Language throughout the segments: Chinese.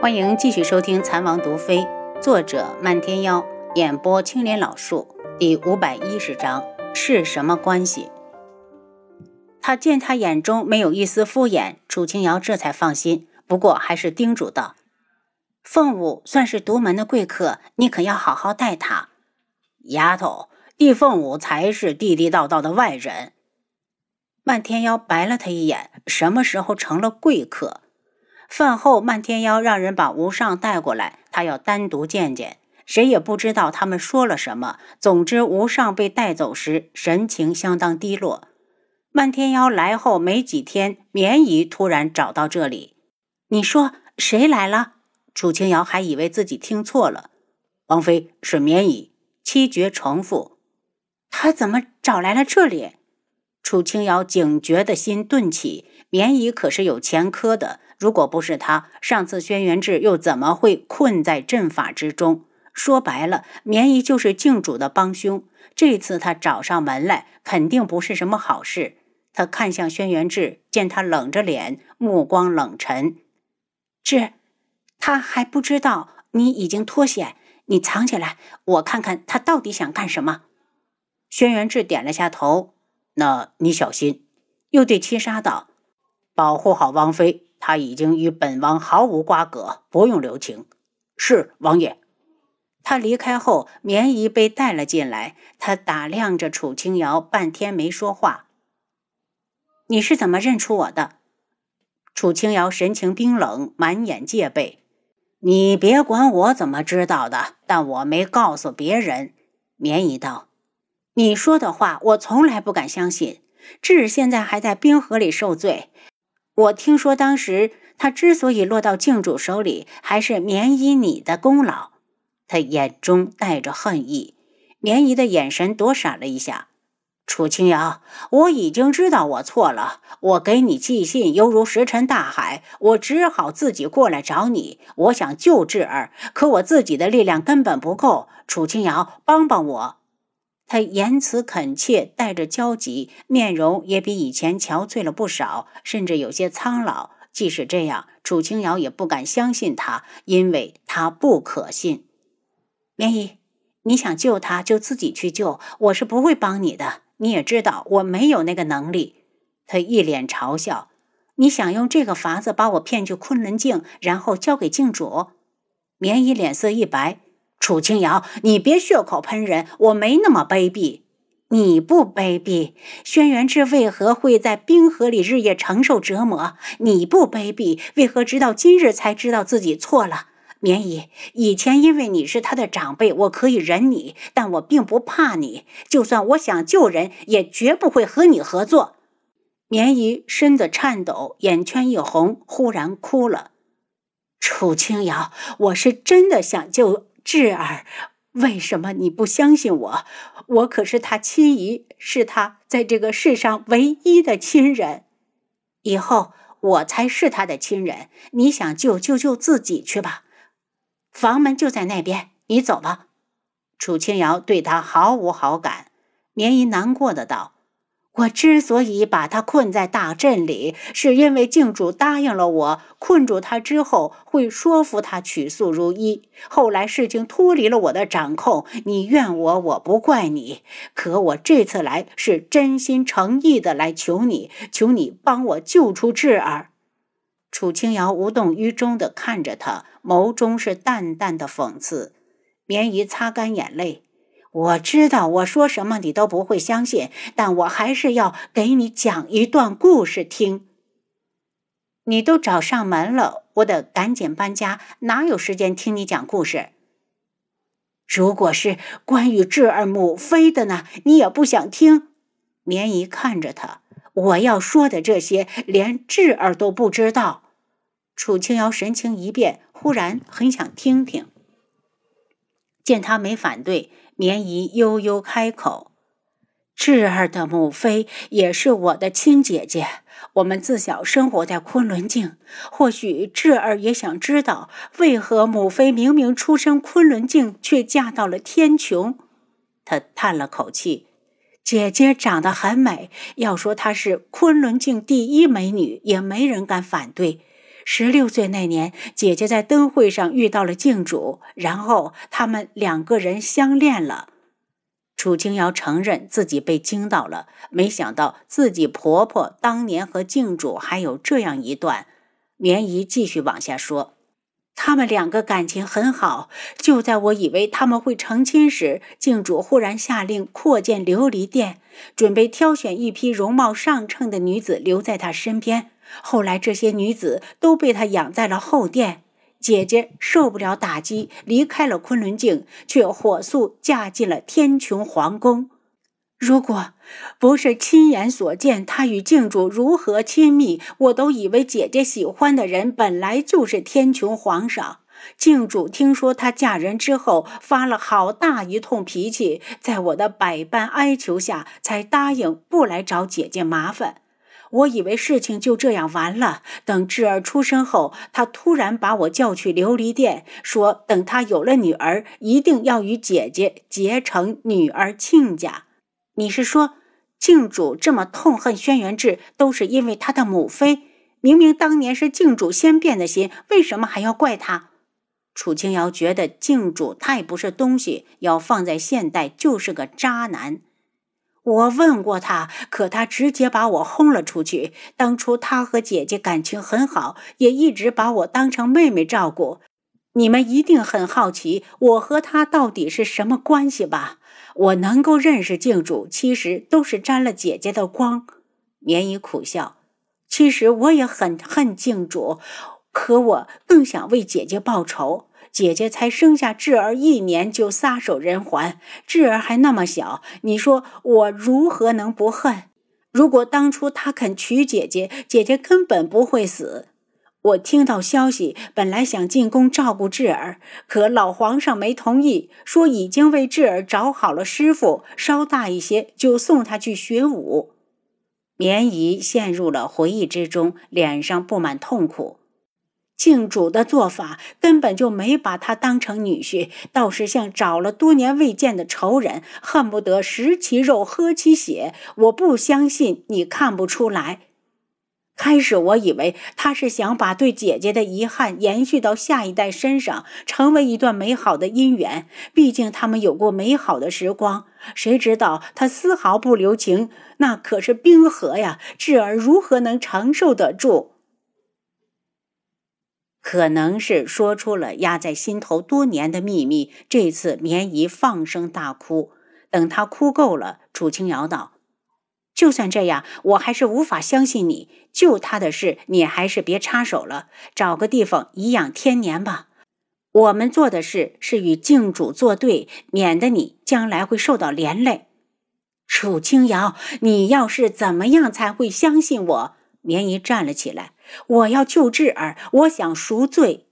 欢迎继续收听《残王毒妃》，作者漫天妖，演播青莲老树，第五百一十章是什么关系？他见他眼中没有一丝敷衍，楚清瑶这才放心。不过还是叮嘱道：“凤舞算是独门的贵客，你可要好好待他。”丫头，易凤舞才是地地道道的外人。漫天妖白了他一眼，什么时候成了贵客？饭后，漫天妖让人把吴尚带过来，他要单独见见。谁也不知道他们说了什么。总之，吴尚被带走时，神情相当低落。漫天妖来后没几天，绵姨突然找到这里。你说谁来了？楚清瑶还以为自己听错了。王妃是绵姨，七绝重复。他怎么找来了这里？楚清瑶警觉的心顿起。绵姨可是有前科的。如果不是他，上次轩辕志又怎么会困在阵法之中？说白了，绵衣就是靖主的帮凶。这次他找上门来，肯定不是什么好事。他看向轩辕志，见他冷着脸，目光冷沉。志，他还不知道你已经脱险，你藏起来，我看看他到底想干什么。轩辕志点了下头。那你小心。又对七杀道：“保护好王妃。”他已经与本王毫无瓜葛，不用留情。是王爷。他离开后，绵姨被带了进来。他打量着楚清瑶，半天没说话。你是怎么认出我的？楚清瑶神情冰冷，满眼戒备。你别管我怎么知道的，但我没告诉别人。绵姨道：“你说的话，我从来不敢相信。智现在还在冰河里受罪。”我听说，当时他之所以落到靖主手里，还是绵姨你的功劳。他眼中带着恨意，绵姨的眼神躲闪了一下。楚清瑶，我已经知道我错了。我给你寄信，犹如石沉大海。我只好自己过来找你。我想救智儿，可我自己的力量根本不够。楚清瑶，帮帮我！他言辞恳切，带着焦急，面容也比以前憔悴了不少，甚至有些苍老。即使这样，楚清瑶也不敢相信他，因为他不可信。棉姨，你想救他，就自己去救，我是不会帮你的。你也知道，我没有那个能力。他一脸嘲笑。你想用这个法子把我骗去昆仑镜，然后交给镜主？棉姨脸色一白。楚清瑶，你别血口喷人，我没那么卑鄙。你不卑鄙，轩辕志为何会在冰河里日夜承受折磨？你不卑鄙，为何直到今日才知道自己错了？绵姨，以前因为你是他的长辈，我可以忍你，但我并不怕你。就算我想救人，也绝不会和你合作。绵姨身子颤抖，眼圈一红，忽然哭了。楚清瑶，我是真的想救。智儿，为什么你不相信我？我可是他亲姨，是他在这个世上唯一的亲人。以后我才是他的亲人。你想救就救自己去吧，房门就在那边，你走吧。楚清瑶对他毫无好感，绵姨难过的道。我之所以把他困在大阵里，是因为镜主答应了我，困住他之后会说服他取素如一。后来事情脱离了我的掌控，你怨我，我不怪你。可我这次来是真心诚意的来求你，求你帮我救出智儿。楚清瑶无动于衷的看着他，眸中是淡淡的讽刺。绵姨擦干眼泪。我知道我说什么你都不会相信，但我还是要给你讲一段故事听。你都找上门了，我得赶紧搬家，哪有时间听你讲故事？如果是关于智儿母妃的呢，你也不想听？绵姨看着他，我要说的这些，连智儿都不知道。楚清瑶神情一变，忽然很想听听。见他没反对。绵姨悠悠开口：“智儿的母妃也是我的亲姐姐，我们自小生活在昆仑镜。或许智儿也想知道，为何母妃明明出身昆仑镜，却嫁到了天穹。”他叹了口气：“姐姐长得很美，要说她是昆仑镜第一美女，也没人敢反对。十六岁那年，姐姐在灯会上遇到了静主，然后他们两个人相恋了。楚清瑶承认自己被惊到了，没想到自己婆婆当年和静主还有这样一段。棉姨继续往下说，他们两个感情很好。就在我以为他们会成亲时，静主忽然下令扩建琉璃殿，准备挑选一批容貌上乘的女子留在他身边。后来这些女子都被他养在了后殿。姐姐受不了打击，离开了昆仑镜，却火速嫁进了天穹皇宫。如果不是亲眼所见她与镜主如何亲密，我都以为姐姐喜欢的人本来就是天穹皇上。镜主听说她嫁人之后，发了好大一通脾气，在我的百般哀求下，才答应不来找姐姐麻烦。我以为事情就这样完了。等智儿出生后，他突然把我叫去琉璃殿，说等他有了女儿，一定要与姐姐结成女儿亲家。你是说，靖主这么痛恨轩辕志，都是因为他的母妃？明明当年是靖主先变的心，为什么还要怪他？楚清瑶觉得靖主太不是东西，要放在现代就是个渣男。我问过他，可他直接把我轰了出去。当初他和姐姐感情很好，也一直把我当成妹妹照顾。你们一定很好奇，我和他到底是什么关系吧？我能够认识静主，其实都是沾了姐姐的光。绵姨苦笑，其实我也很恨静主，可我更想为姐姐报仇。姐姐才生下智儿一年就撒手人寰，智儿还那么小，你说我如何能不恨？如果当初他肯娶姐姐，姐姐根本不会死。我听到消息，本来想进宫照顾智儿，可老皇上没同意，说已经为智儿找好了师傅，稍大一些就送他去学武。绵姨陷入了回忆之中，脸上布满痛苦。靖主的做法根本就没把他当成女婿，倒是像找了多年未见的仇人，恨不得食其肉喝其血。我不相信你看不出来。开始我以为他是想把对姐姐的遗憾延续到下一代身上，成为一段美好的姻缘。毕竟他们有过美好的时光。谁知道他丝毫不留情，那可是冰河呀！智儿如何能承受得住？可能是说出了压在心头多年的秘密，这次绵姨放声大哭。等她哭够了，楚清瑶道：“就算这样，我还是无法相信你。救他的事，你还是别插手了，找个地方颐养天年吧。我们做的事是与靖主作对，免得你将来会受到连累。”楚清瑶，你要是怎么样才会相信我？绵姨站了起来。我要救智儿，我想赎罪。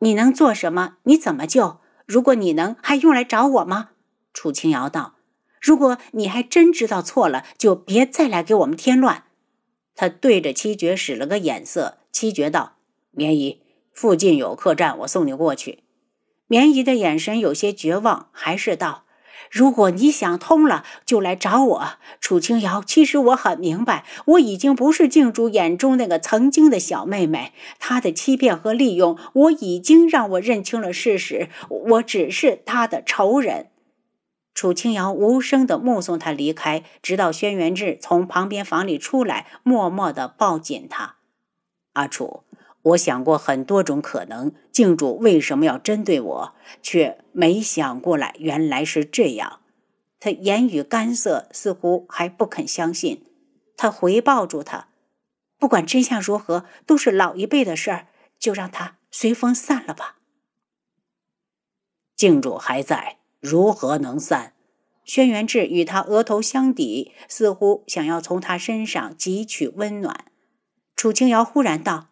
你能做什么？你怎么救？如果你能，还用来找我吗？楚清瑶道：“如果你还真知道错了，就别再来给我们添乱。”他对着七绝使了个眼色。七绝道：“绵姨，附近有客栈，我送你过去。”绵姨的眼神有些绝望，还是道。如果你想通了，就来找我，楚清瑶。其实我很明白，我已经不是静主眼中那个曾经的小妹妹。她的欺骗和利用，我已经让我认清了事实。我只是她的仇人。楚清瑶无声地目送他离开，直到轩辕志从旁边房里出来，默默地抱紧他。阿楚。我想过很多种可能，静主为什么要针对我，却没想过来，原来是这样。他言语干涩，似乎还不肯相信。他回抱住他，不管真相如何，都是老一辈的事儿，就让他随风散了吧。静主还在，如何能散？轩辕志与他额头相抵，似乎想要从他身上汲取温暖。楚清瑶忽然道。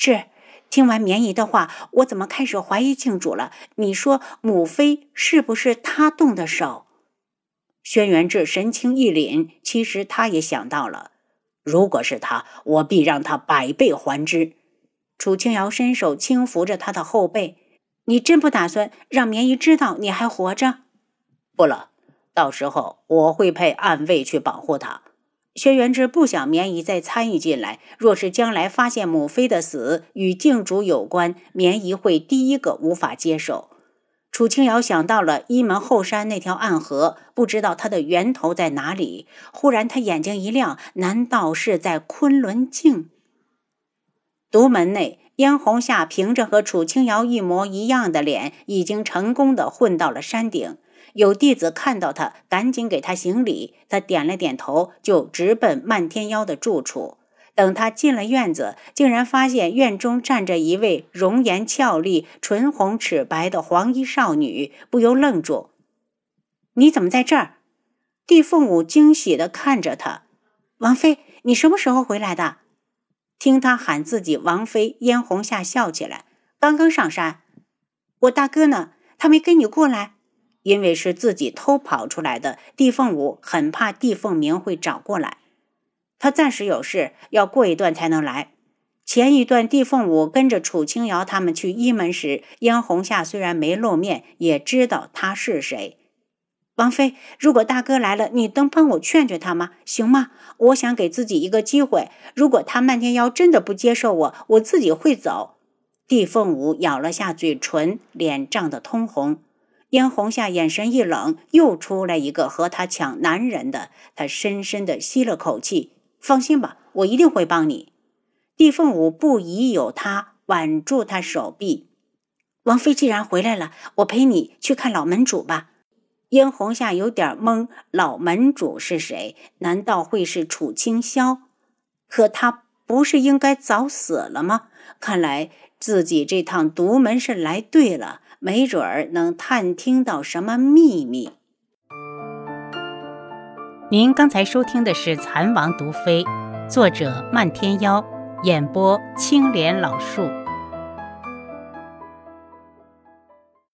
是，听完绵姨的话，我怎么开始怀疑庆主了？你说母妃是不是他动的手？轩辕志神情一凛，其实他也想到了，如果是他，我必让他百倍还之。楚清瑶伸手轻抚着他的后背，你真不打算让绵姨知道你还活着？不了，到时候我会派暗卫去保护他。轩辕志不想绵姨再参与进来。若是将来发现母妃的死与靖主有关，绵姨会第一个无法接受。楚清瑶想到了一门后山那条暗河，不知道它的源头在哪里。忽然，他眼睛一亮，难道是在昆仑镜？独门内，燕红夏凭着和楚清瑶一模一样的脸，已经成功的混到了山顶。有弟子看到他，赶紧给他行礼。他点了点头，就直奔漫天妖的住处。等他进了院子，竟然发现院中站着一位容颜俏丽、唇红齿白的黄衣少女，不由愣住：“你怎么在这儿？”帝凤舞惊喜地看着他：“王妃，你什么时候回来的？”听他喊自己王妃，嫣红下笑起来：“刚刚上山。我大哥呢？他没跟你过来？”因为是自己偷跑出来的，帝凤舞很怕帝凤鸣会找过来。他暂时有事，要过一段才能来。前一段，帝凤舞跟着楚清瑶他们去一门时，嫣红夏虽然没露面，也知道他是谁。王妃，如果大哥来了，你能帮我劝劝他吗？行吗？我想给自己一个机会。如果他漫天妖真的不接受我，我自己会走。帝凤舞咬了下嘴唇，脸涨得通红。嫣红夏眼神一冷，又出来一个和他抢男人的。他深深的吸了口气，放心吧，我一定会帮你。帝凤舞不疑有他，挽住他手臂。王妃既然回来了，我陪你去看老门主吧。嫣红夏有点懵，老门主是谁？难道会是楚清霄？可他不是应该早死了吗？看来自己这趟独门是来对了。没准儿能探听到什么秘密。您刚才收听的是《蚕王毒妃》，作者漫天妖，演播青莲老树。